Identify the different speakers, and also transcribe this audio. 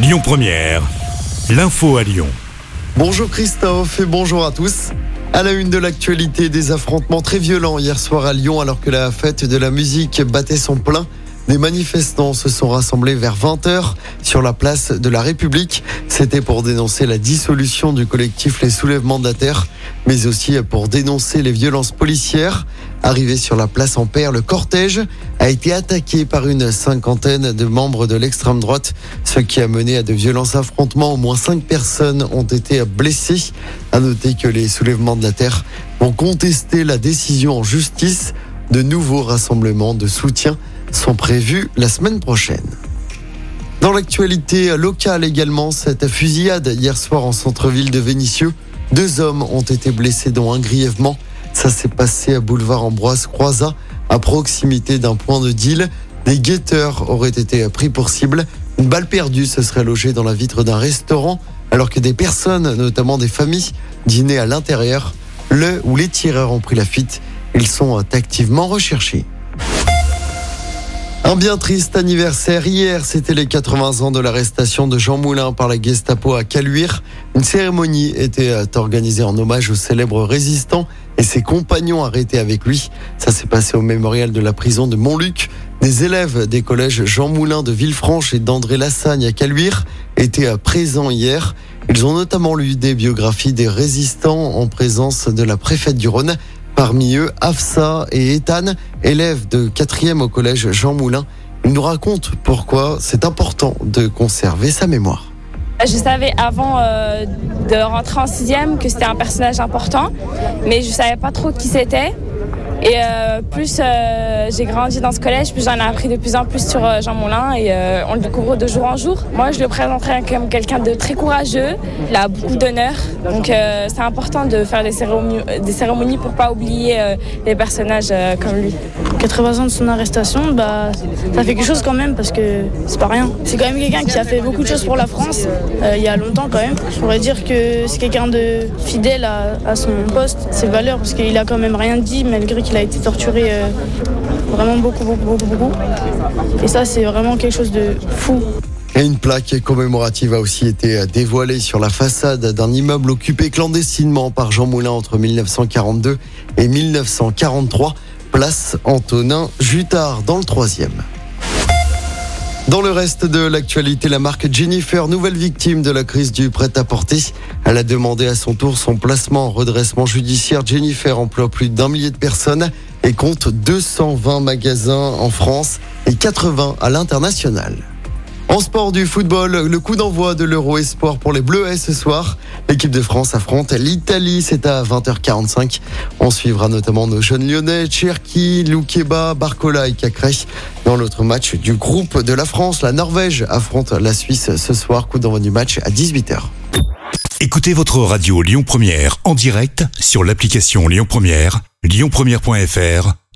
Speaker 1: Lyon Première, l'info à Lyon.
Speaker 2: Bonjour Christophe et bonjour à tous. À la une de l'actualité, des affrontements très violents hier soir à Lyon alors que la fête de la musique battait son plein. Des manifestants se sont rassemblés vers 20h sur la place de la République. C'était pour dénoncer la dissolution du collectif Les Soulèvements de la Terre, mais aussi pour dénoncer les violences policières. Arrivé sur la place en paire, le cortège a été attaqué par une cinquantaine de membres de l'extrême droite, ce qui a mené à de violents affrontements. Au moins cinq personnes ont été blessées. À noter que les soulèvements de la terre vont contester la décision en justice. De nouveaux rassemblements de soutien sont prévus la semaine prochaine. Dans l'actualité locale également, cette fusillade hier soir en centre-ville de Vénissieux. Deux hommes ont été blessés, dont un grièvement. Ça s'est passé à boulevard Ambroise Croizat, à proximité d'un point de deal. Des guetteurs auraient été pris pour cible. Une balle perdue se serait logée dans la vitre d'un restaurant, alors que des personnes, notamment des familles, dînaient à l'intérieur. Le ou les tireurs ont pris la fuite. Ils sont activement recherchés. Un bien triste anniversaire. Hier, c'était les 80 ans de l'arrestation de Jean Moulin par la Gestapo à Caluire. Une cérémonie était organisée en hommage au célèbre résistant et ses compagnons arrêtés avec lui. Ça s'est passé au mémorial de la prison de Montluc. Des élèves des collèges Jean Moulin de Villefranche et d'André Lassagne à Caluire étaient présents hier. Ils ont notamment lu des biographies des résistants en présence de la préfète du Rhône. Parmi eux, Afsa et Ethan, élèves de 4e au collège Jean Moulin. Ils nous racontent pourquoi c'est important de conserver sa mémoire.
Speaker 3: Je savais avant euh, de rentrer en sixième que c'était un personnage important, mais je savais pas trop qui c'était. Et euh, plus euh, j'ai grandi dans ce collège, plus j'en ai appris de plus en plus sur euh, Jean Moulin et on le découvre de jour en jour. Moi, je le présenterai comme quelqu'un de très courageux. Il a beaucoup d'honneur, donc c'est important de faire des cérémonies, des cérémonies pour pas oublier les personnages comme lui.
Speaker 4: 80 ans de son arrestation, bah, ça fait quelque chose quand même parce que c'est pas rien. C'est quand même quelqu'un qui a fait beaucoup de choses pour la France il y a longtemps quand même. Je pourrais dire que c'est quelqu'un de fidèle à, à son poste, ses valeurs, parce qu'il a quand même rien dit malgré qu'il a été torturé euh, vraiment beaucoup, beaucoup, beaucoup, beaucoup. Et ça, c'est vraiment quelque chose de fou.
Speaker 2: Et une plaque commémorative a aussi été dévoilée sur la façade d'un immeuble occupé clandestinement par Jean Moulin entre 1942 et 1943, place Antonin Jutard dans le troisième. Dans le reste de l'actualité, la marque Jennifer, nouvelle victime de la crise du prêt-à-porter. Elle a demandé à son tour son placement en redressement judiciaire. Jennifer emploie plus d'un millier de personnes et compte 220 magasins en France et 80 à l'international. En sport du football, le coup d'envoi de l'Euro Espoir pour les Bleuets ce soir. L'équipe de France affronte l'Italie, c'est à 20h45. On suivra notamment nos jeunes lyonnais, Cherki, Loukeba, Barcola et Cacré. Dans l'autre match du groupe de la France, la Norvège affronte la Suisse ce soir. Coup d'envoi du match à 18h.
Speaker 1: Écoutez votre radio Lyon Première en direct sur l'application Lyon Première, lyonpremière.fr